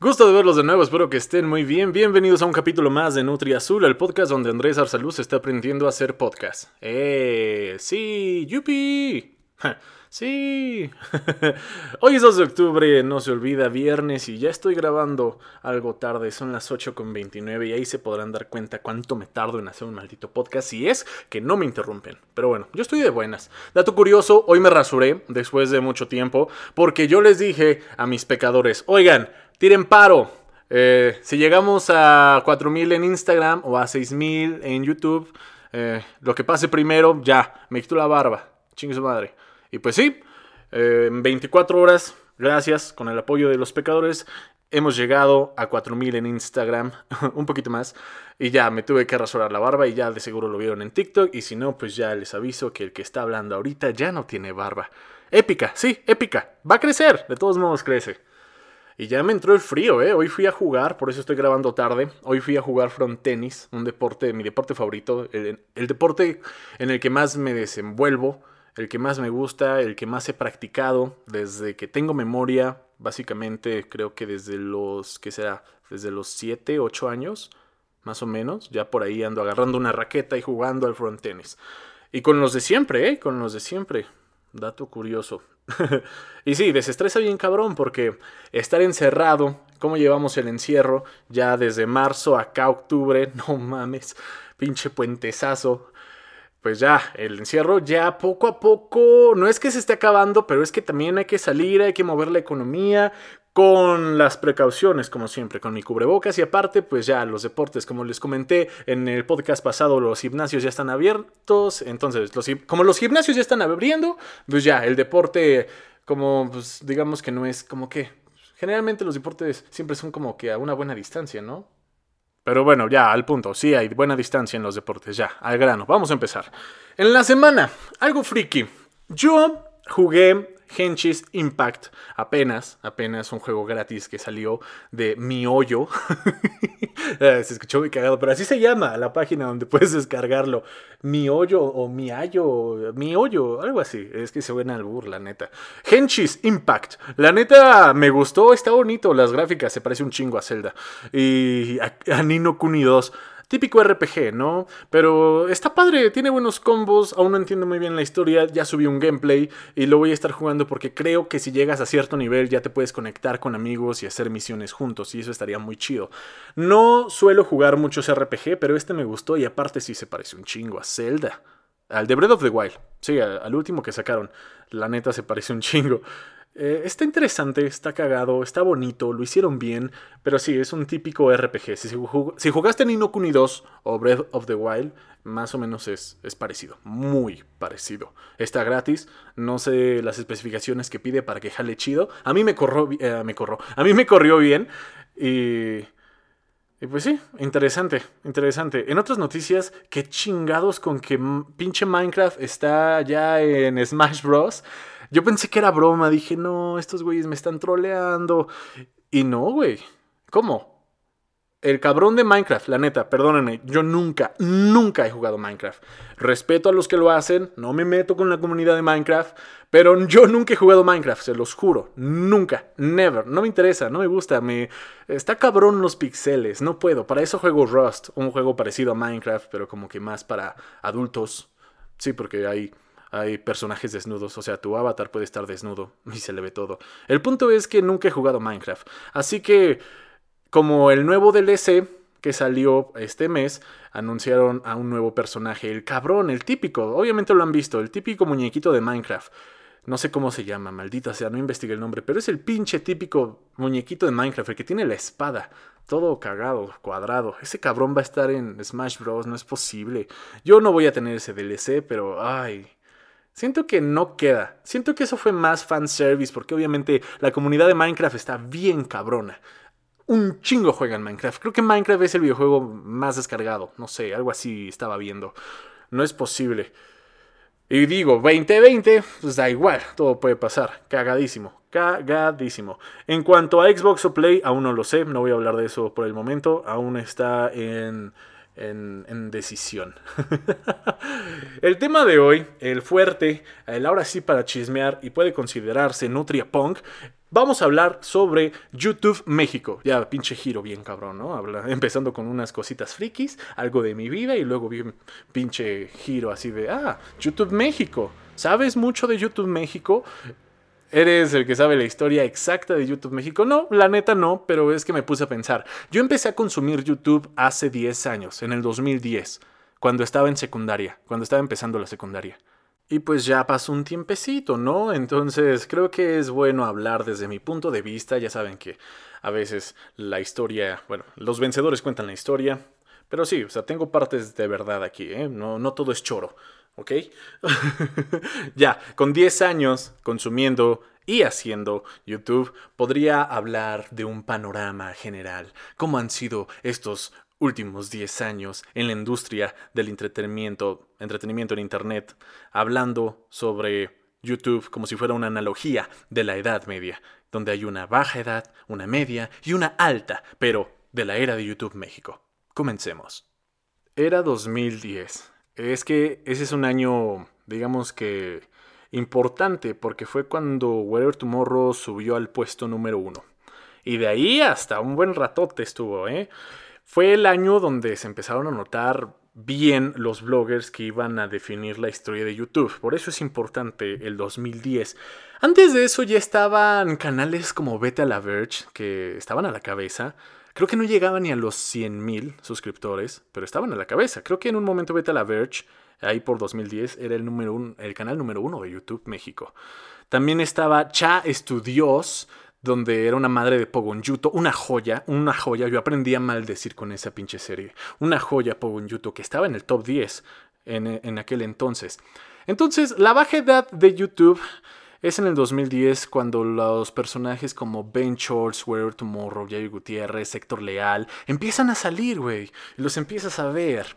Gusto de verlos de nuevo, espero que estén muy bien. Bienvenidos a un capítulo más de Nutri Azul, el podcast donde Andrés Arsaluz está aprendiendo a hacer podcast. ¡Eh! ¡Sí! ¡Yupi! ¡Sí! Hoy es 2 de octubre, no se olvida, viernes y ya estoy grabando algo tarde, son las 8.29 y ahí se podrán dar cuenta cuánto me tardo en hacer un maldito podcast si es que no me interrumpen. Pero bueno, yo estoy de buenas. Dato curioso, hoy me rasuré después de mucho tiempo porque yo les dije a mis pecadores, oigan, tiren paro. Eh, si llegamos a 4000 en Instagram o a 6000 en YouTube, eh, lo que pase primero, ya, me quito la barba. Chingue su madre. Y pues sí, eh, en 24 horas, gracias, con el apoyo de los pecadores, hemos llegado a 4000 en Instagram, un poquito más. Y ya me tuve que rasurar la barba y ya de seguro lo vieron en TikTok. Y si no, pues ya les aviso que el que está hablando ahorita ya no tiene barba. Épica, sí, épica. Va a crecer, de todos modos crece. Y ya me entró el frío, ¿eh? Hoy fui a jugar, por eso estoy grabando tarde. Hoy fui a jugar front tenis, un deporte, mi deporte favorito, el, el, deporte en el que más me desenvuelvo, el que más me gusta, el que más he practicado desde que tengo memoria, básicamente creo que desde los, ¿qué será? Desde los 7, 8 años, más o menos. Ya por ahí ando agarrando una raqueta y jugando al front tenis. Y con los de siempre, ¿eh? Con los de siempre. Dato curioso. y sí, desestresa bien cabrón porque estar encerrado, ¿cómo llevamos el encierro? Ya desde marzo acá octubre, no mames, pinche puentesazo. Pues ya, el encierro ya poco a poco, no es que se esté acabando, pero es que también hay que salir, hay que mover la economía, con las precauciones, como siempre, con mi cubrebocas y aparte, pues ya los deportes, como les comenté en el podcast pasado, los gimnasios ya están abiertos, entonces, como los gimnasios ya están abriendo, pues ya, el deporte, como, pues digamos que no es como que, generalmente los deportes siempre son como que a una buena distancia, ¿no? Pero bueno, ya al punto, sí hay buena distancia en los deportes, ya, al grano, vamos a empezar. En la semana, algo friki. Yo jugué Henchis Impact, apenas, apenas un juego gratis que salió de Mi Hoyo. se escuchó muy cagado, pero así se llama la página donde puedes descargarlo. Mi Hoyo o Mi Ayo, Mi Hoyo, algo así. Es que se buena al burla, la neta. Henchis Impact, la neta me gustó, está bonito, las gráficas, se parece un chingo a Zelda. Y a, a Nino Kuni 2 típico RPG, ¿no? Pero está padre, tiene buenos combos, aún no entiendo muy bien la historia, ya subí un gameplay y lo voy a estar jugando porque creo que si llegas a cierto nivel ya te puedes conectar con amigos y hacer misiones juntos y eso estaría muy chido. No suelo jugar muchos RPG, pero este me gustó y aparte sí se parece un chingo a Zelda. Al de Breath of the Wild, sí, al último que sacaron. La neta se parece un chingo. Eh, está interesante, está cagado, está bonito, lo hicieron bien, pero sí, es un típico RPG. Si, jugaste en Inokuni 2 o Breath of the Wild, más o menos es, es, parecido, muy parecido. Está gratis, no sé las especificaciones que pide para que jale chido. A mí me corrió, eh, me a mí me corrió bien y... Y pues sí, interesante, interesante. En otras noticias, qué chingados con que pinche Minecraft está ya en Smash Bros. Yo pensé que era broma, dije, no, estos güeyes me están troleando. Y no, güey. ¿Cómo? El cabrón de Minecraft, la neta, perdónenme, yo nunca, nunca he jugado Minecraft. Respeto a los que lo hacen, no me meto con la comunidad de Minecraft, pero yo nunca he jugado Minecraft, se los juro, nunca, never, no me interesa, no me gusta, me está cabrón los pixeles, no puedo. Para eso juego Rust, un juego parecido a Minecraft, pero como que más para adultos. Sí, porque hay hay personajes desnudos, o sea, tu avatar puede estar desnudo y se le ve todo. El punto es que nunca he jugado Minecraft, así que como el nuevo DLC que salió este mes, anunciaron a un nuevo personaje, el cabrón, el típico, obviamente lo han visto, el típico muñequito de Minecraft. No sé cómo se llama, maldita sea, no investigué el nombre, pero es el pinche típico muñequito de Minecraft, el que tiene la espada, todo cagado, cuadrado. Ese cabrón va a estar en Smash Bros, no es posible. Yo no voy a tener ese DLC, pero ay, Siento que no queda. Siento que eso fue más fanservice porque obviamente la comunidad de Minecraft está bien cabrona. Un chingo juega en Minecraft. Creo que Minecraft es el videojuego más descargado. No sé, algo así estaba viendo. No es posible. Y digo, 2020, pues da igual, todo puede pasar. Cagadísimo, cagadísimo. En cuanto a Xbox o Play, aún no lo sé, no voy a hablar de eso por el momento. Aún está en en, decisión. el tema de hoy, el fuerte, el ahora sí para chismear y puede considerarse Nutria Punk, Vamos a hablar sobre YouTube México. Ya, pinche giro bien cabrón, ¿no? Habla, empezando con unas cositas frikis, algo de mi vida y luego bien pinche giro así de, ah, YouTube México. ¿Sabes mucho de YouTube México? ¿Eres el que sabe la historia exacta de YouTube México? No, la neta no, pero es que me puse a pensar. Yo empecé a consumir YouTube hace 10 años, en el 2010, cuando estaba en secundaria, cuando estaba empezando la secundaria. Y pues ya pasó un tiempecito, ¿no? Entonces creo que es bueno hablar desde mi punto de vista. Ya saben que a veces la historia, bueno, los vencedores cuentan la historia. Pero sí, o sea, tengo partes de verdad aquí, ¿eh? No, no todo es choro, ¿ok? ya, con 10 años consumiendo y haciendo YouTube, podría hablar de un panorama general, cómo han sido estos últimos 10 años en la industria del entretenimiento, entretenimiento en Internet, hablando sobre YouTube como si fuera una analogía de la Edad Media, donde hay una baja edad, una media y una alta, pero de la era de YouTube México. Comencemos. Era 2010. Es que ese es un año, digamos que, importante, porque fue cuando Whatever Tomorrow subió al puesto número uno. Y de ahí hasta un buen ratote estuvo, ¿eh? Fue el año donde se empezaron a notar bien los bloggers que iban a definir la historia de YouTube. Por eso es importante el 2010. Antes de eso ya estaban canales como Vete a la Verge, que estaban a la cabeza. Creo que no llegaban ni a los 100.000 suscriptores, pero estaban a la cabeza. Creo que en un momento Vete a la Verge, ahí por 2010, era el, número el canal número uno de YouTube México. También estaba Cha Estudios, donde era una madre de Pogonyuto, una joya, una joya, yo aprendí a maldecir con esa pinche serie, una joya Pogonyuto que estaba en el top 10 en, en aquel entonces. Entonces, la baja edad de YouTube es en el 2010 cuando los personajes como Ben Shorts, Where Tomorrow, Yayo Gutiérrez, Héctor Leal empiezan a salir, güey, los empiezas a ver.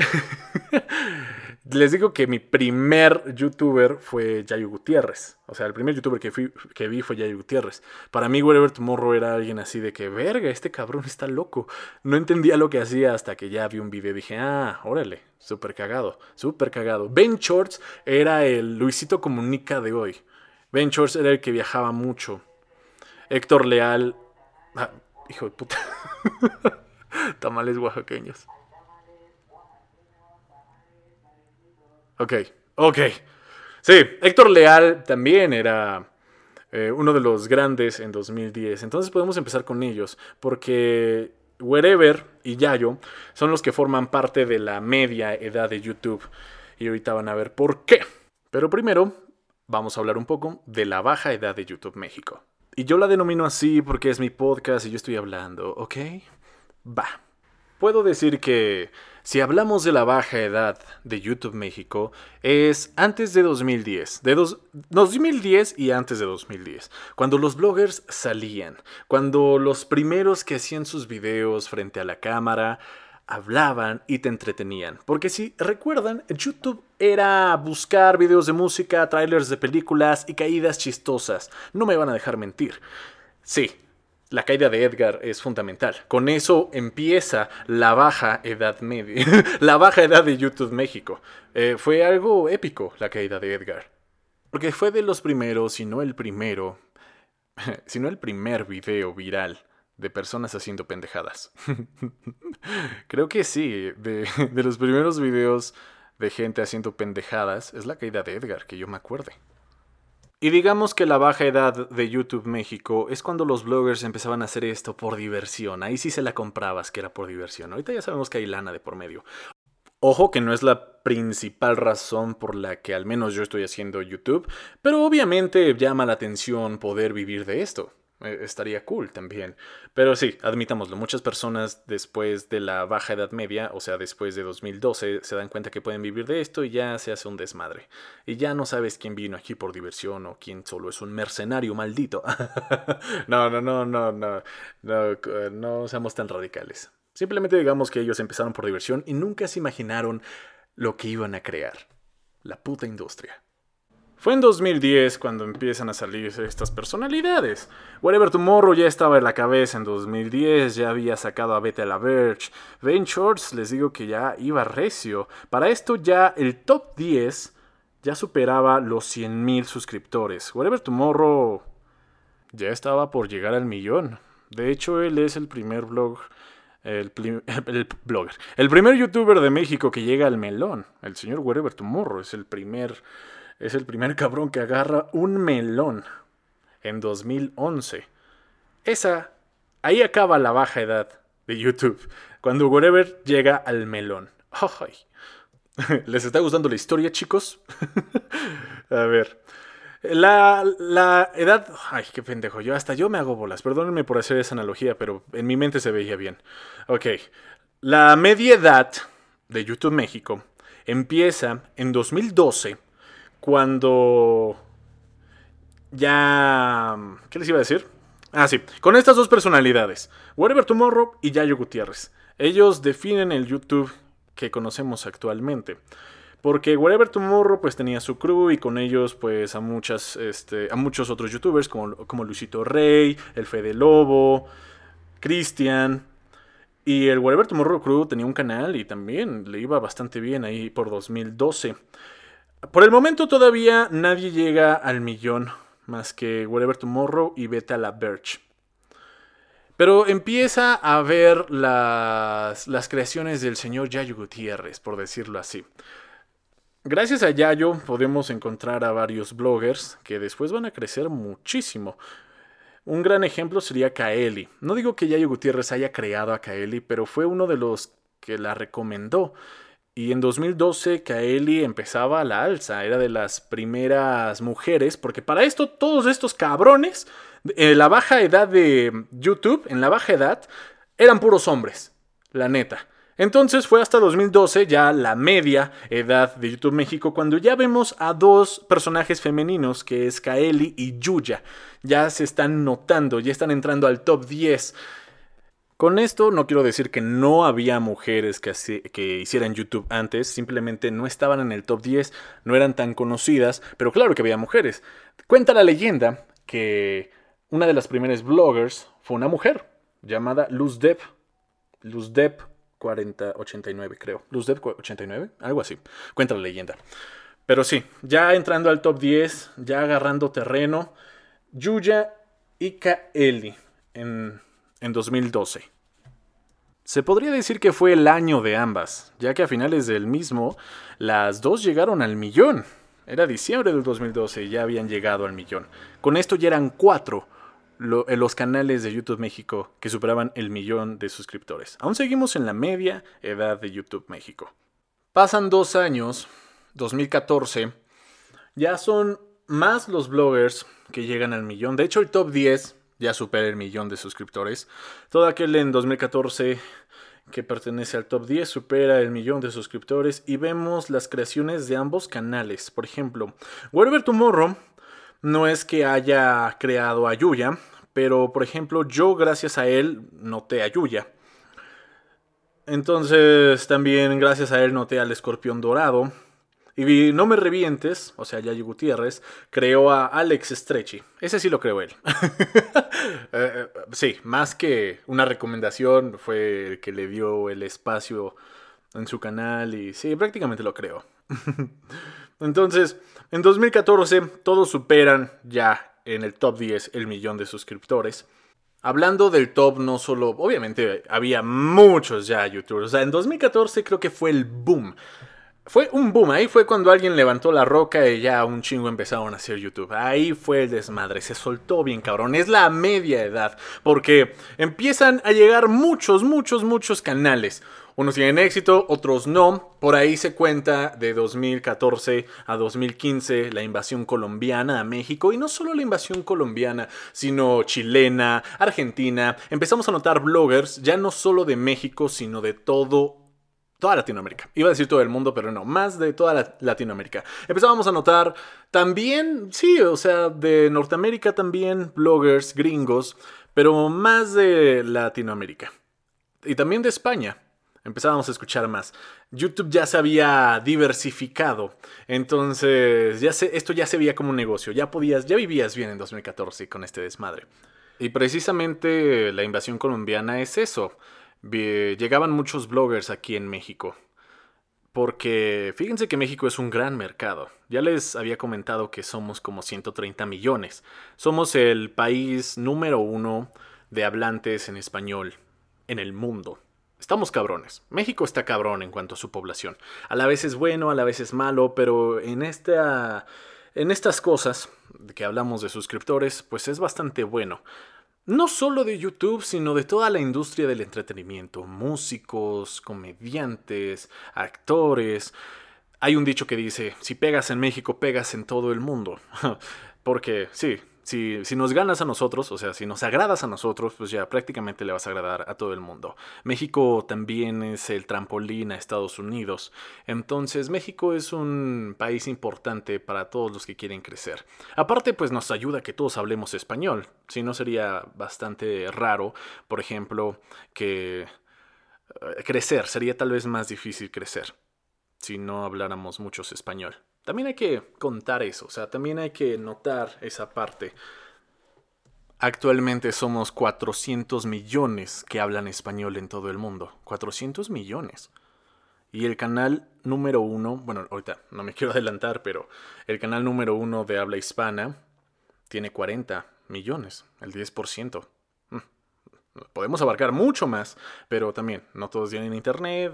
Les digo que mi primer youtuber fue Yayo Gutiérrez. O sea, el primer youtuber que, vi fue Yayo Gutiérrez. Para mí, Wherever Tomorrow era alguien así de que, verga, este cabrón está loco. No entendía lo que hacía hasta que ya vi un video dije, ah, órale, súper cagado, súper cagado. Ben Shorts era el Luisito Comunica de hoy. Ben Shorts era el que viajaba mucho. Héctor Leal. Ah, hijo de puta. Tamales oaxaqueños. Ok, ok. Sí, Héctor Leal también era eh, uno de los grandes en 2010. Entonces podemos empezar con ellos, porque Wherever y Yayo son los que forman parte de la media edad de YouTube. Y ahorita van a ver por qué. Pero primero, vamos a hablar un poco de la baja edad de YouTube México. Y yo la denomino así porque es mi podcast y yo estoy hablando, ¿ok? Va. Puedo decir que si hablamos de la baja edad de YouTube México, es antes de 2010, de 2010 y antes de 2010, cuando los bloggers salían, cuando los primeros que hacían sus videos frente a la cámara hablaban y te entretenían. Porque si recuerdan, YouTube era buscar videos de música, trailers de películas y caídas chistosas. No me van a dejar mentir. Sí, la caída de Edgar es fundamental. Con eso empieza la baja edad media, la baja edad de YouTube México. Eh, fue algo épico la caída de Edgar. Porque fue de los primeros, si no el primero, si no el primer video viral de personas haciendo pendejadas. Creo que sí, de, de los primeros videos de gente haciendo pendejadas es la caída de Edgar, que yo me acuerde. Y digamos que la baja edad de YouTube México es cuando los bloggers empezaban a hacer esto por diversión. Ahí sí se la comprabas que era por diversión. Ahorita ya sabemos que hay lana de por medio. Ojo que no es la principal razón por la que al menos yo estoy haciendo YouTube, pero obviamente llama la atención poder vivir de esto. Eh, estaría cool también. Pero sí, admitámoslo, muchas personas después de la baja edad media, o sea, después de 2012, se dan cuenta que pueden vivir de esto y ya se hace un desmadre. Y ya no sabes quién vino aquí por diversión o quién solo es un mercenario maldito. no, no, no, no, no, no, no seamos tan radicales. Simplemente digamos que ellos empezaron por diversión y nunca se imaginaron lo que iban a crear. La puta industria. Fue en 2010 cuando empiezan a salir estas personalidades. Whatever Tomorrow ya estaba en la cabeza en 2010, ya había sacado a Beta la Verge. Ben Shorts les digo que ya iba recio. Para esto ya el top 10 ya superaba los 100.000 suscriptores. Whatever Tomorrow ya estaba por llegar al millón. De hecho, él es el primer blog, el, blogger, el primer youtuber de México que llega al melón. El señor Wherever Tomorrow es el primer, es el primer cabrón que agarra un melón en 2011. Esa, ahí acaba la baja edad de YouTube, cuando Wherever llega al melón. ¿Les está gustando la historia, chicos? A ver. La, la, edad. Ay, qué pendejo. Yo hasta yo me hago bolas. Perdónenme por hacer esa analogía, pero en mi mente se veía bien. Ok. La media edad de YouTube México empieza en 2012, cuando ya... ¿Qué les iba a decir? Ah, sí. Con estas dos personalidades, Whatever Tomorrow y Yayo Gutiérrez. Ellos definen el YouTube que conocemos actualmente. Porque Whatever Tomorrow pues tenía su crew y con ellos pues a muchas este, a muchos otros youtubers como, como Luisito Rey, el Fede Lobo, Cristian y el Whatever Tomorrow crew tenía un canal y también le iba bastante bien ahí por 2012. Por el momento todavía nadie llega al millón más que Whatever Tomorrow y Beta la Birch. Pero empieza a ver las, las creaciones del señor Yayo Gutiérrez, por decirlo así. Gracias a Yayo podemos encontrar a varios bloggers que después van a crecer muchísimo. Un gran ejemplo sería Kaeli. No digo que Yayo Gutiérrez haya creado a Kaeli, pero fue uno de los que la recomendó. Y en 2012 Kaeli empezaba la alza, era de las primeras mujeres, porque para esto todos estos cabrones, en la baja edad de YouTube, en la baja edad, eran puros hombres, la neta. Entonces fue hasta 2012 ya la media edad de YouTube México cuando ya vemos a dos personajes femeninos que es Kaeli y Yuya. Ya se están notando, ya están entrando al top 10 con esto no quiero decir que no había mujeres que, hicieran YouTube antes, simplemente no estaban en el top 10, no eran tan conocidas, pero claro que había mujeres. Cuenta la leyenda que una de las primeras bloggers fue una mujer llamada Luz Depp. Luz Depp 4089 creo. Luz Depp 89, algo así. Cuenta la leyenda. Pero sí, ya entrando al top 10, ya agarrando terreno, Yuya y Kaeli en en 2012. Se podría decir que fue el año de ambas, ya que a finales del mismo las dos llegaron al millón. Era diciembre del 2012 y ya habían llegado al millón. Con esto ya eran cuatro eh, los canales de YouTube México que superaban el millón de suscriptores. Aún seguimos en la media edad de YouTube México. Pasan dos años, 2014, ya son más los bloggers que llegan al millón. De hecho, el top 10 ya supera el millón de suscriptores. Todo aquel en 2014 que pertenece al top 10 supera el millón de suscriptores y vemos las creaciones de ambos canales. Por ejemplo, Whatever Tomorrow no es que haya creado a Yuya, pero por ejemplo yo gracias a él noté a Yuya. Entonces también gracias a él noté al escorpión dorado. Y No Me Revientes, o sea, Yayo Gutiérrez, creó a Alex Stretchy. Ese sí lo creó él. Eh, eh, sí, más que una recomendación, fue el que le dio el espacio en su canal y sí, prácticamente lo creó. Entonces, en 2014 todos superan ya en el top 10 el millón de suscriptores. Hablando del top, no solo, obviamente había muchos ya youtubers. O sea, en 2014 creo que fue el boom fue un boom, ahí fue cuando alguien levantó la roca y ya un chingo empezaron a hacer YouTube. Ahí fue el desmadre, se soltó bien cabrón. Es la media edad, porque empiezan a llegar muchos, muchos, muchos canales. Unos tienen éxito, otros no. Por ahí se cuenta de 2014 a 2015 la invasión colombiana a México. Y no solo la invasión colombiana, sino chilena, argentina. Empezamos a notar bloggers ya no solo de México, sino de todo toda Latinoamérica. Iba a decir todo el mundo, pero no, más de toda Latinoamérica. Empezábamos a notar también, sí, o sea, de Norteamérica también, bloggers, gringos, pero más de Latinoamérica. Y también de España. Empezábamos a escuchar más. YouTube ya se había diversificado. Entonces, ya se, esto ya se veía como un negocio. Ya podías, ya vivías bien en 2014 con este desmadre. Y precisamente la invasión colombiana es eso llegaban muchos bloggers aquí en México. Porque fíjense que México es un gran mercado. Ya les había comentado que somos como 130 millones. Somos el país número uno de hablantes en español en el mundo. Estamos cabrones. México está cabrón en cuanto a su población. A la vez es bueno, a la vez es malo, pero en esta en estas cosas que hablamos de suscriptores, pues es bastante bueno. No solo de YouTube, sino de toda la industria del entretenimiento. Músicos, comediantes, actores. Hay un dicho que dice, si pegas en México, pegas en todo el mundo. Porque sí, si, nos ganas a nosotros, o sea, si nos agradas a nosotros, pues ya prácticamente le vas a agradar a todo el mundo. México también es el trampolín a Estados Unidos. Entonces, México es un país importante para todos los que quieren crecer. Aparte, pues nos ayuda que todos hablemos español. Si no, sería bastante raro, por ejemplo, que eh, crecer, sería tal vez más difícil crecer si no habláramos muchos español. También hay que contar eso, o sea, también hay que notar esa parte. Actualmente somos 400 millones que hablan español en todo el mundo. 400 millones. Y el canal número uno, bueno, ahorita no me quiero adelantar, pero el canal número uno de habla hispana tiene 40 millones, el 10%. Mm. Podemos abarcar mucho más, pero también no todos tienen internet.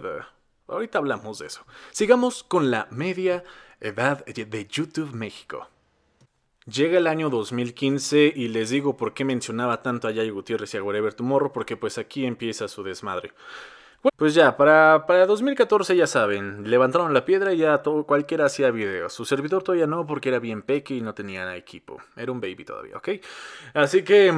Ahorita hablamos de eso. Sigamos con la media edad de YouTube México. Llega el año 2015 y les digo por qué mencionaba tanto a Yay Gutiérrez y a Whatever Tomorrow, porque pues aquí empieza su desmadre. Pues ya, para, para 2014 ya saben, levantaron la piedra y ya todo, cualquiera hacía videos. Su servidor todavía no porque era bien peque y no tenía equipo. Era un baby todavía, ¿ok? Así que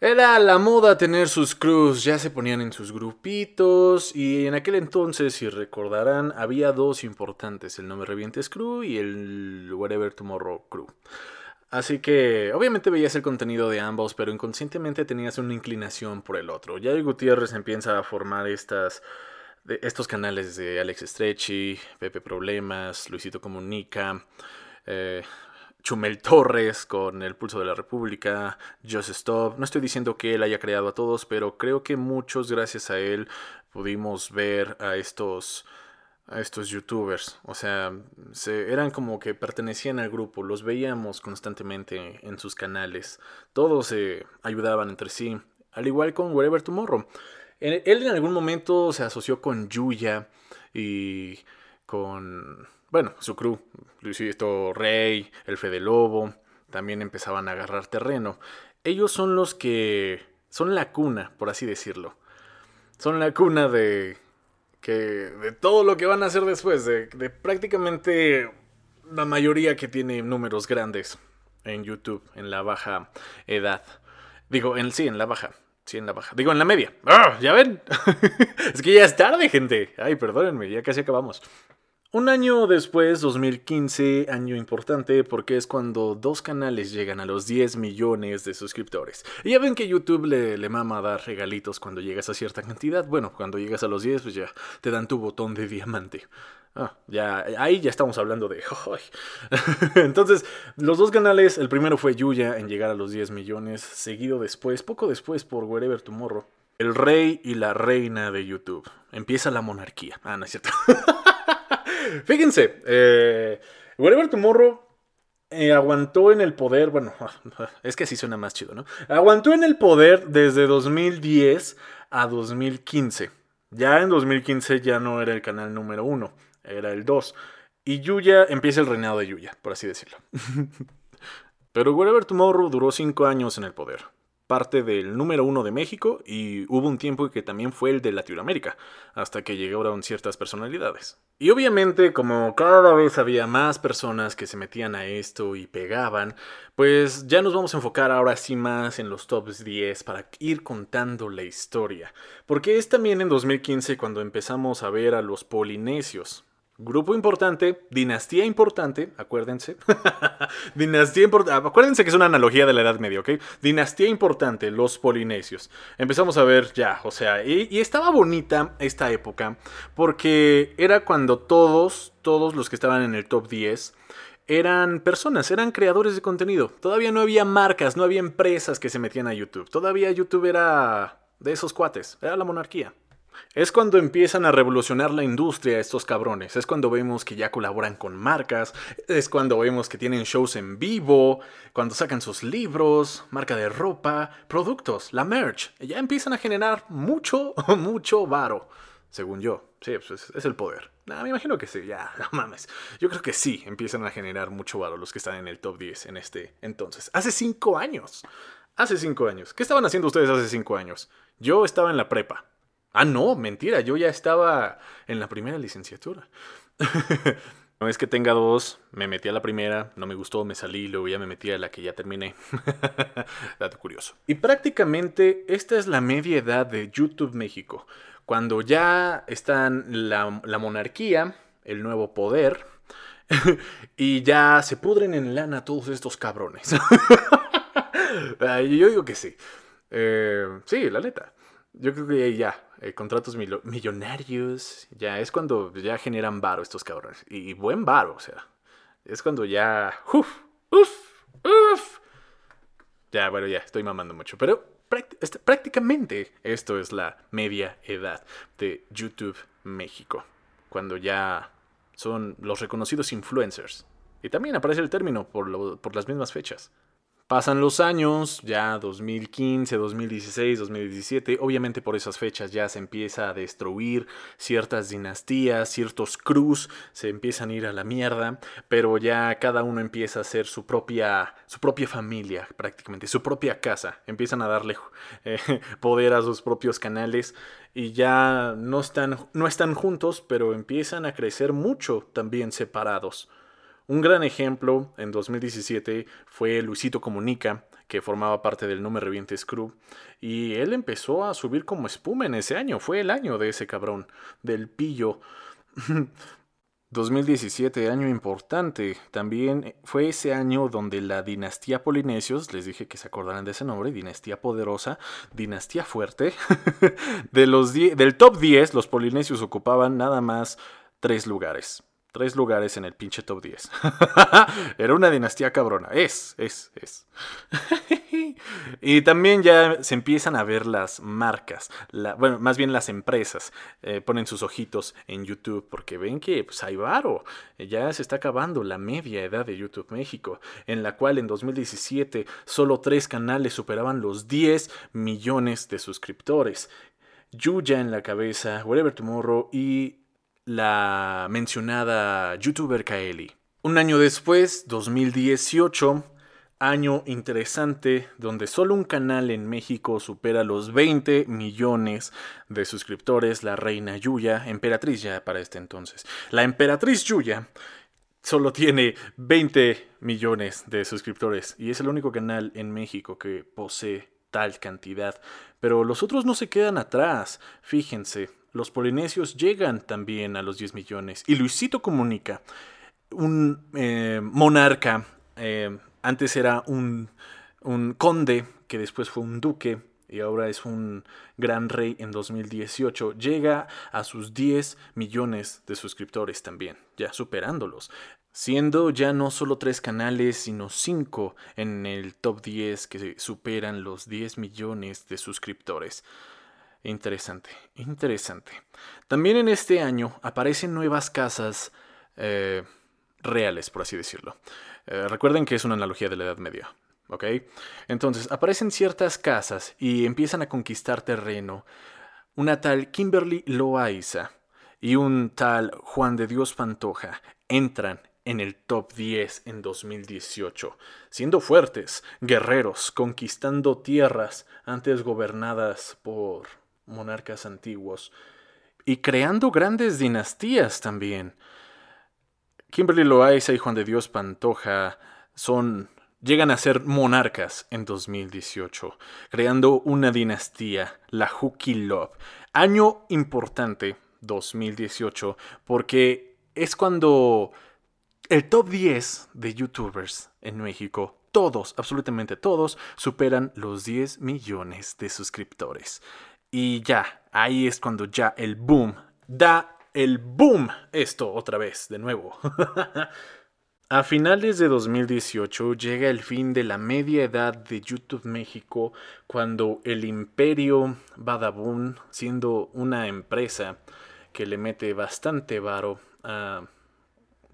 era la moda tener sus crews, ya se ponían en sus grupitos y en aquel entonces, si recordarán, había dos importantes, el No Me Revientes Crew y el Whatever Tomorrow Crew. Así que obviamente veías el contenido de ambos, pero inconscientemente tenías una inclinación por el otro. Ya Gutiérrez empieza a formar estas, estos canales de Alex Stretchy, Pepe Problemas, Luisito Comunica, eh, Chumel Torres con El Pulso de la República, Just Stop. No estoy diciendo que él haya creado a todos, pero creo que muchos, gracias a él, pudimos ver a estos, a estos youtubers. O sea, se, eran como que pertenecían al grupo, los veíamos constantemente en sus canales. Todos se ayudaban entre sí, al igual con Wherever Tomorrow. Él en algún momento se asoció con Yuya y con bueno, su crew, Luisito Rey, el Fede Lobo, también empezaban a agarrar terreno. Ellos son los que son la cuna, por así decirlo. Son la cuna de que de todo lo que van a hacer después, de, prácticamente la mayoría que tiene números grandes en YouTube, en la baja edad. Digo, en sí, en la baja. Sí, en la baja. Digo, en la media. ¡Ah! ¿Ya ven? es que ya es tarde, gente. Ay, perdónenme, ya casi acabamos. Un año después, 2015, año importante porque es cuando dos canales llegan a los 10 millones de suscriptores. Y ya ven que YouTube le, le mama dar regalitos cuando llegas a cierta cantidad. Bueno, cuando llegas a los 10, pues ya te dan tu botón de diamante. Ah, ya, ahí ya estamos hablando de... Entonces, los dos canales, el primero fue Yuya en llegar a los 10 millones, seguido después, poco después por Wherever Tomorrow, el rey y la reina de YouTube. Empieza la monarquía. Ah, no es cierto. Fíjense, eh, Whatever Tomorrow eh, aguantó en el poder, bueno, es que así suena más chido, ¿no? Aguantó en el poder desde 2010 a 2015. Ya en 2015 ya no era el canal número uno, era el 2. Y Yuya empieza el reinado de Yuya, por así decirlo. Pero Whatever Tomorrow duró 5 años en el poder parte del número uno de México y hubo un tiempo que también fue el de Latinoamérica, hasta que llegaron ciertas personalidades. Y obviamente como cada vez había más personas que se metían a esto y pegaban, pues ya nos vamos a enfocar ahora sí más en los tops 10 para ir contando la historia. Porque es también en 2015 cuando empezamos a ver a los polinesios, Grupo importante, dinastía importante, acuérdense. dinastía importante, acuérdense que es una analogía de la Edad Media, ¿ok? Dinastía importante, los polinesios. Empezamos a ver ya, o sea, y, y, estaba bonita esta época porque era cuando todos, todos los que estaban en el top 10 eran personas, eran creadores de contenido. Todavía no había marcas, no había empresas que se metían a YouTube. Todavía YouTube era de esos cuates, era la monarquía. Es cuando empiezan a revolucionar la industria estos cabrones. Es cuando vemos que ya colaboran con marcas. Es cuando vemos que tienen shows en vivo. Cuando sacan sus libros, marca de ropa, productos, la merch. Ya empiezan a generar mucho, mucho varo. Según yo. Sí, pues es, el poder. me imagino que sí, ya, no mames. Yo creo que sí empiezan a generar mucho varo los que están en el top 10 en este entonces. Hace cinco años. Hace cinco años. ¿Qué estaban haciendo ustedes hace cinco años? Yo estaba en la prepa. Ah, no, mentira, yo ya estaba en la primera licenciatura. no es que tenga dos, me metí a la primera, no me gustó, me salí, luego ya me metí a la que ya terminé. Dato curioso. Y prácticamente esta es la media edad de YouTube México, cuando ya están la, la monarquía, el nuevo poder, y ya se pudren en lana todos estos cabrones. Yo digo que sí. Eh, sí, la neta. Yo creo que ya, eh, contratos millonarios, ya es cuando ya generan varo estos cabrones. Y, buen varo, o sea. Es cuando ya... Uf, uf, uf. Ya, bueno, ya, estoy mamando mucho. Pero este, prácticamente esto es la media edad de YouTube México. Cuando ya son los reconocidos influencers. Y también aparece el término por, por las mismas fechas. Pasan los años, ya 2015, 2016, 2017, obviamente por esas fechas ya se empieza a destruir ciertas dinastías, ciertos cruz se empiezan a ir a la mierda, pero ya cada uno empieza a hacer su propia, su propia familia prácticamente, su propia casa, empiezan a darle eh, poder a sus propios canales y ya no están, no están juntos, pero empiezan a crecer mucho también separados. Un gran ejemplo en 2017 fue Luisito Comunica, que formaba parte del No Me Revientes Crew, y él empezó a subir como espuma en ese año, fue el año de ese cabrón, del pillo. 2017, año importante. También fue ese año donde la dinastía Polinesios, les dije que se acordaran de ese nombre, dinastía poderosa, dinastía fuerte, de los del top 10, los polinesios ocupaban nada más tres lugares tres lugares en el pinche top 10. Era una dinastía cabrona. Es, es, es. y también ya se empiezan a ver las marcas, bueno, más bien las empresas, eh, ponen sus ojitos en YouTube porque ven que pues, hay varo. Ya se está acabando la media edad de YouTube México, en la cual en 2017 solo tres canales superaban los 10 millones de suscriptores. Yuya en la cabeza, Whatever Tomorrow y la mencionada youtuber Kaeli. Un año después, 2018, año interesante donde solo un canal en México supera los 20 millones de suscriptores, la reina Yuya, emperatriz ya para este entonces. La emperatriz Yuya solo tiene 20 millones de suscriptores y es el único canal en México que posee tal cantidad. Pero los otros no se quedan atrás, fíjense, los polinesios llegan también a los 10 millones. Y Luisito Comunica, un eh, monarca, eh, antes era un, un conde, que después fue un duque, y ahora es un gran rey en 2018, llega a sus 10 millones de suscriptores también, ya superándolos, siendo ya no solo tres canales, sino cinco en el top 10 que superan los 10 millones de suscriptores. Interesante, interesante. También en este año aparecen nuevas casas eh, reales, por así decirlo. Eh, recuerden que es una analogía de la Edad Media, ¿ok? Entonces, aparecen ciertas casas y empiezan a conquistar terreno. Una tal Kimberly Loaiza y un tal Juan de Dios Pantoja entran en el top 10 en 2018, siendo fuertes, guerreros, conquistando tierras antes gobernadas por monarcas antiguos y creando grandes dinastías también. Kimberly Loaiza y Juan de Dios Pantoja son llegan a ser monarcas en 2018, creando una dinastía, la Huki Love. Año importante, 2018, porque es cuando el top 10 de youtubers en México, todos, absolutamente todos, superan los 10 millones de suscriptores. Y ya, ahí es cuando ya el boom da el boom esto otra vez, de nuevo. A finales de 2018 llega el fin de la media edad de YouTube México cuando el imperio Badabun, siendo una empresa que le mete bastante varo a,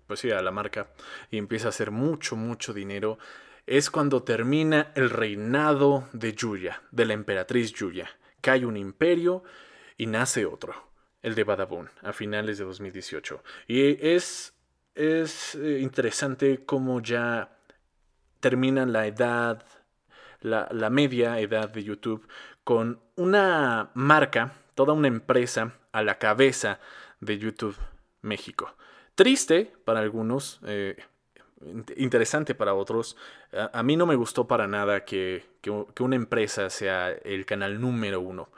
pues sí, a la marca y empieza a hacer mucho, mucho dinero, es cuando termina el reinado de Yuya, de la emperatriz Yuya. Cae un imperio y nace otro, el de Badabun, a finales de 2018. Y es es eh, interesante cómo ya terminan la edad, la, media edad de YouTube con una marca, toda una empresa a la cabeza de YouTube México. Triste para algunos, eh, interesante para otros. A, mí no me gustó para nada que, una empresa sea el canal número uno.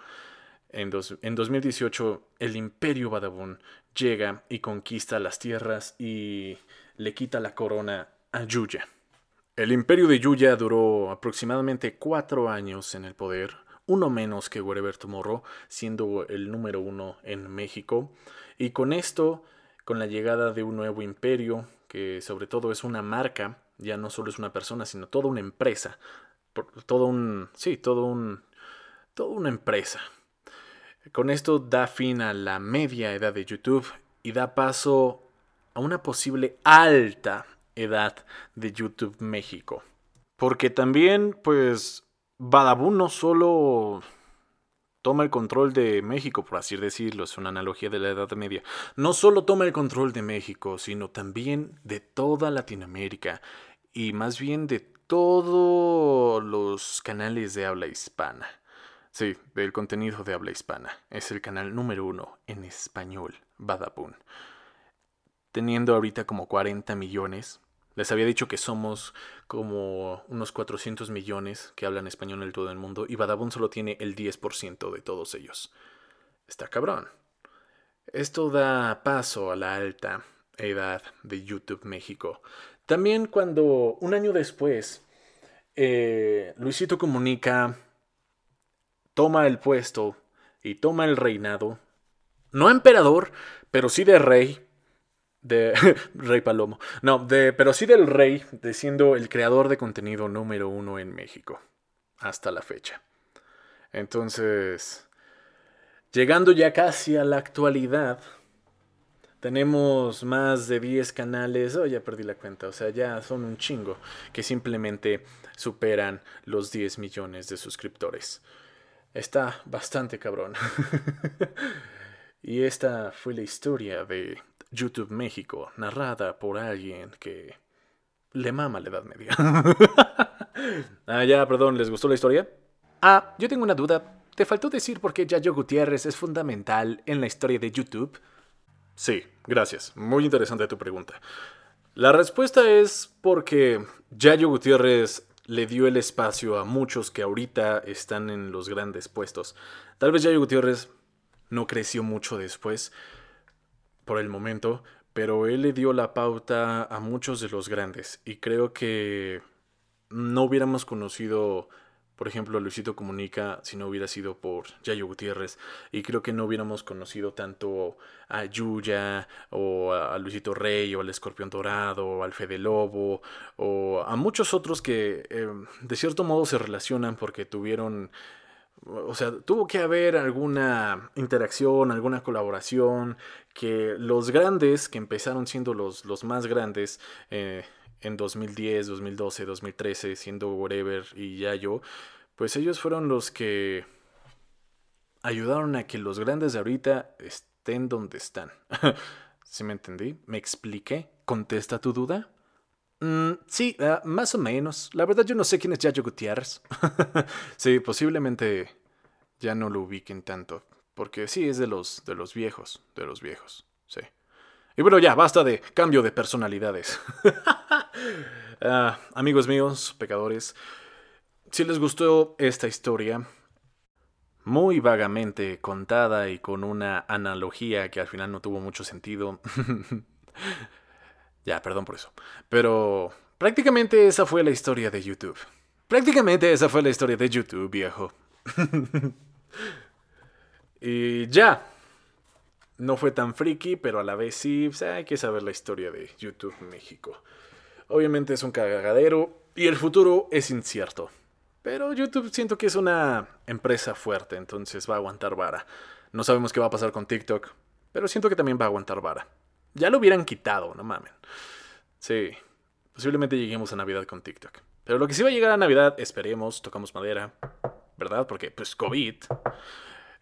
En, en 2018, el Imperio Badabun llega y conquista las tierras y le quita la corona a Yuya. El imperio de Yuya duró aproximadamente cuatro años en el poder, uno menos que Wherever Tomorrow, siendo el número uno en México. Y con esto, con la llegada de un nuevo imperio, que sobre todo es una marca, ya no solo es una persona, sino toda una empresa. Todo un. Sí, todo un. Toda una empresa. Con esto da fin a la media edad de YouTube y da paso a una posible alta edad de YouTube México. Porque también, pues, Badabun no solo toma el control de México, por así decirlo, es una analogía de la Edad Media. No solo toma el control de México, sino también de toda Latinoamérica y más bien de todos los canales de habla hispana. Sí, del contenido de habla hispana. Es el canal número uno en español, Badabun. Teniendo ahorita como 40 millones. Les había dicho que somos como unos 400 millones que hablan español en todo el mundo y Badabun solo tiene el 10% de todos ellos. Está cabrón. Esto da paso a la alta edad de YouTube México. También cuando un año después eh, Luisito comunica toma el puesto y toma el reinado, no emperador, pero sí de rey, de rey Palomo, no, de, pero sí del rey, de siendo el creador de contenido número uno en México, hasta la fecha. Entonces, llegando ya casi a la actualidad, tenemos más de 10 canales, oh, ya perdí la cuenta, o sea, ya son un chingo, que simplemente superan los 10 millones de suscriptores. Está bastante cabrón. y esta fue la historia de YouTube México, narrada por alguien que le mama la Edad Media. ah, ya, perdón, ¿les gustó la historia? Ah, yo tengo una duda. ¿Te faltó decir por qué Yayo Gutiérrez es fundamental en la historia de YouTube? Sí, gracias. Muy interesante tu pregunta. La respuesta es porque Yayo Gutiérrez le dio el espacio a muchos que ahorita están en los grandes puestos. Tal vez Yayo Gutiérrez no creció mucho después, por el momento, pero él le dio la pauta a muchos de los grandes y creo que no hubiéramos conocido por ejemplo, Luisito Comunica si no hubiera sido por Yayo Gutiérrez. Y creo que no hubiéramos conocido tanto a Yuya, o a Luisito Rey, o al Escorpión Dorado, o al Fede Lobo, o a muchos otros que eh, de cierto modo se relacionan porque tuvieron. O sea, tuvo que haber alguna interacción, alguna colaboración, que los grandes, que empezaron siendo los, los más grandes, eh, en 2010, 2012, 2013, siendo Whatever y Yayo, pues ellos fueron los que ayudaron a que los grandes de ahorita estén donde están. ¿Sí me entendí? ¿Me expliqué? ¿Contesta tu duda? Mm, sí, ah, más o menos. La verdad yo no sé quién es Yayo Gutiérrez. sí, posiblemente ya no lo ubiquen tanto. Porque sí, es de los, de los viejos, de los viejos, sí. Y bueno, ya, basta de cambio de personalidades. Ah, amigos míos, pecadores, si les gustó esta historia, muy vagamente contada y con una analogía que al final no tuvo mucho sentido, ya, perdón por eso, pero prácticamente esa fue la historia de YouTube. Prácticamente esa fue la historia de YouTube, viejo. y ya, no fue tan friki, pero a la vez sí, hay que saber la historia de YouTube México. Obviamente es un cagadero y el futuro es incierto. Pero YouTube siento que es una empresa fuerte, entonces va a aguantar vara. No sabemos qué va a pasar con TikTok, pero siento que también va a aguantar vara. Ya lo hubieran quitado, no mamen. Sí, posiblemente lleguemos a Navidad con TikTok. Pero lo que sí va a llegar a Navidad, esperemos, tocamos madera, ¿verdad? Porque, pues, COVID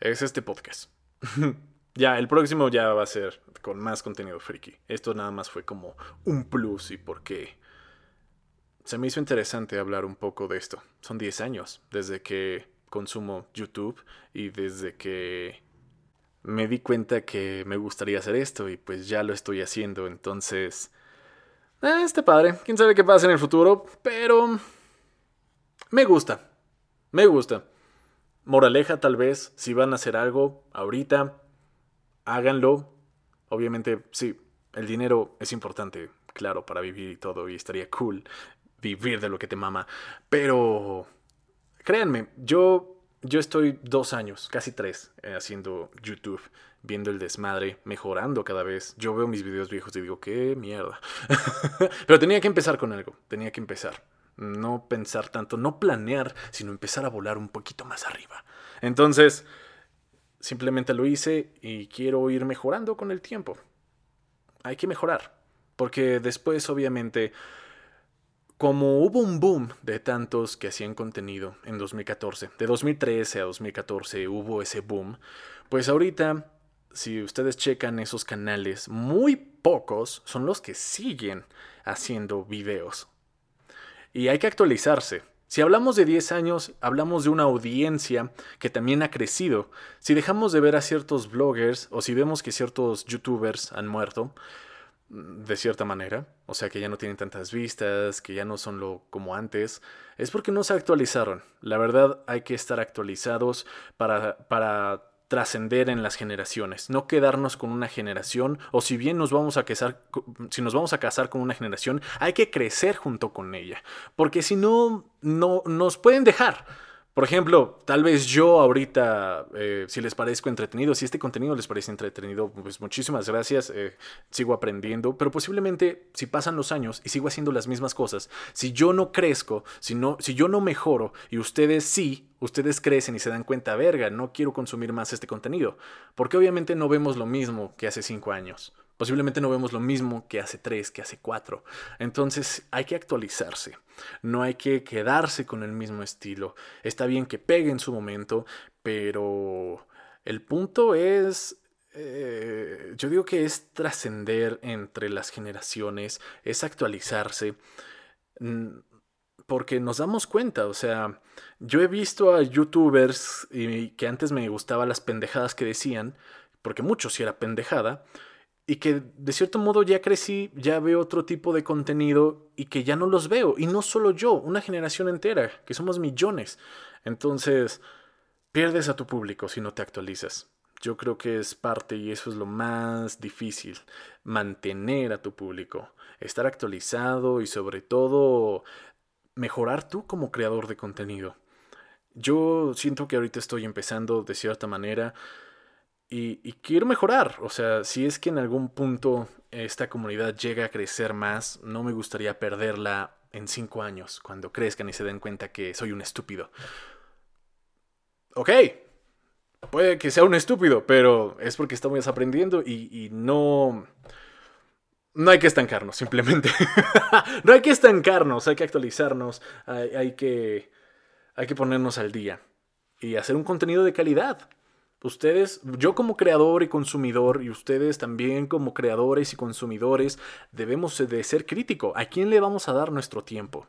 es este podcast. ya, el próximo ya va a ser con más contenido friki. Esto nada más fue como un plus y porque se me hizo interesante hablar un poco de esto. Son 10 años desde que consumo YouTube y desde que me di cuenta que me gustaría hacer esto y pues ya lo estoy haciendo. Entonces, eh, está padre. Quién sabe qué pasa en el futuro, pero me gusta. Me gusta. Moraleja tal vez, si van a hacer algo ahorita, háganlo. Obviamente, sí, el dinero es importante, claro, para vivir y todo, y estaría cool vivir de lo que te mama. Pero, créanme, yo, yo estoy dos años, casi tres, eh, haciendo YouTube, viendo el desmadre, mejorando cada vez. Yo veo mis videos viejos y digo, qué mierda. Pero tenía que empezar con algo, tenía que empezar. No pensar tanto, no planear, sino empezar a volar un poquito más arriba. Entonces, simplemente lo hice y quiero ir mejorando con el tiempo. Hay que mejorar, porque después obviamente como hubo un boom de tantos que hacían contenido en 2014, de 2013 a 2014 hubo ese boom, pues ahorita, si ustedes checan esos canales, muy pocos son los que siguen haciendo videos. Y hay que actualizarse. Si hablamos de 10 años, hablamos de una audiencia que también ha crecido. Si dejamos de ver a ciertos bloggers o si vemos que ciertos youtubers han muerto, de cierta manera, o sea que ya no tienen tantas vistas, que ya no son lo como antes, es porque no se actualizaron. La verdad hay que estar actualizados para, para trascender en las generaciones, no quedarnos con una generación o si bien nos vamos a casar si nos vamos a casar con una generación, hay que crecer junto con ella, porque si no no nos pueden dejar. Por ejemplo, tal vez yo ahorita, eh, si les parezco entretenido, si este contenido les parece entretenido, pues muchísimas gracias, eh, sigo aprendiendo, pero posiblemente si pasan los años y sigo haciendo las mismas cosas, si yo no crezco, si, no, si yo no mejoro y ustedes sí, ustedes crecen y se dan cuenta, verga, no quiero consumir más este contenido, porque obviamente no vemos lo mismo que hace cinco años. Posiblemente no vemos lo mismo que hace tres, que hace cuatro. Entonces hay que actualizarse. No hay que quedarse con el mismo estilo. Está bien que pegue en su momento, pero el punto es eh, yo digo que es trascender entre las generaciones, es actualizarse, mm, porque nos damos cuenta, o sea, yo he visto a youtubers y que antes me gustaban las pendejadas que decían, porque mucho sí era pendejada, y que de cierto modo ya crecí, ya veo otro tipo de contenido y que ya no los veo. Y no solo yo, una generación entera, que somos millones. Entonces, pierdes a tu público si no te actualizas. Yo creo que es parte y eso es lo más difícil, mantener a tu público, estar actualizado y sobre todo mejorar tú como creador de contenido. Yo siento que ahorita estoy empezando de cierta manera y, quiero mejorar. O sea, si es que en algún punto esta comunidad llega a crecer más, no me gustaría perderla en cinco años, cuando crezcan y se den cuenta que soy un estúpido. Ok, puede que sea un estúpido, pero es porque estamos aprendiendo y, no... No hay que estancarnos, simplemente. no hay que estancarnos, hay que actualizarnos, hay, que, hay que ponernos al día y hacer un contenido de calidad. Ustedes, yo como creador y consumidor y ustedes también como creadores y consumidores debemos de ser crítico. ¿A quién le vamos a dar nuestro tiempo?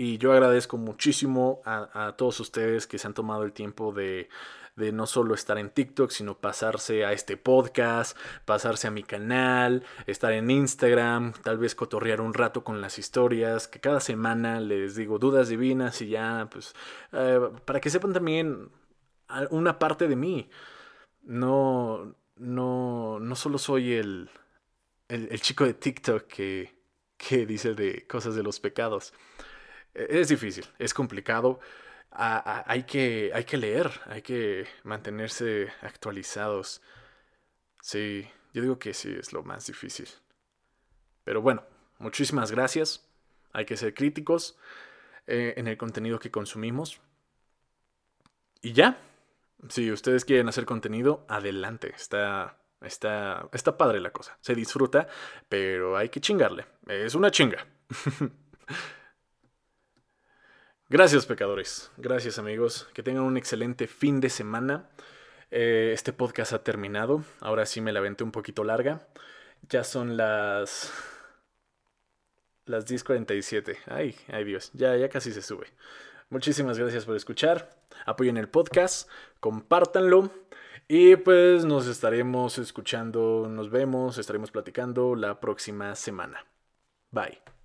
Y yo agradezco muchísimo a, todos ustedes que se han tomado el tiempo de, no solo estar en TikTok, sino pasarse a este podcast, pasarse a mi canal, estar en Instagram, tal vez cotorrear un rato con las historias, que cada semana les digo dudas divinas y ya, pues, eh, para que sepan también una parte de mí. No, no, no solo soy el, el, chico de TikTok que, que dice de cosas de los pecados. E, es difícil, es complicado. hay, que, hay que leer, hay que mantenerse actualizados. Sí, yo digo que sí es lo más difícil. Pero bueno, muchísimas gracias. Hay que ser críticos eh, en el contenido que consumimos. Y ya, si ustedes quieren hacer contenido, adelante. Está, está, está padre la cosa. Se disfruta, pero hay que chingarle. Es una chinga. Gracias, pecadores. Gracias, amigos. Que tengan un excelente fin de semana. Eh, este podcast ha terminado. Ahora sí me la venté un poquito larga. Ya son las. Las 10.47. Ay, ay Dios. Ya, ya casi se sube. Muchísimas gracias por escuchar. Apoyen el podcast. Compártanlo. Y pues nos estaremos escuchando. Nos vemos. Estaremos platicando la próxima semana. Bye.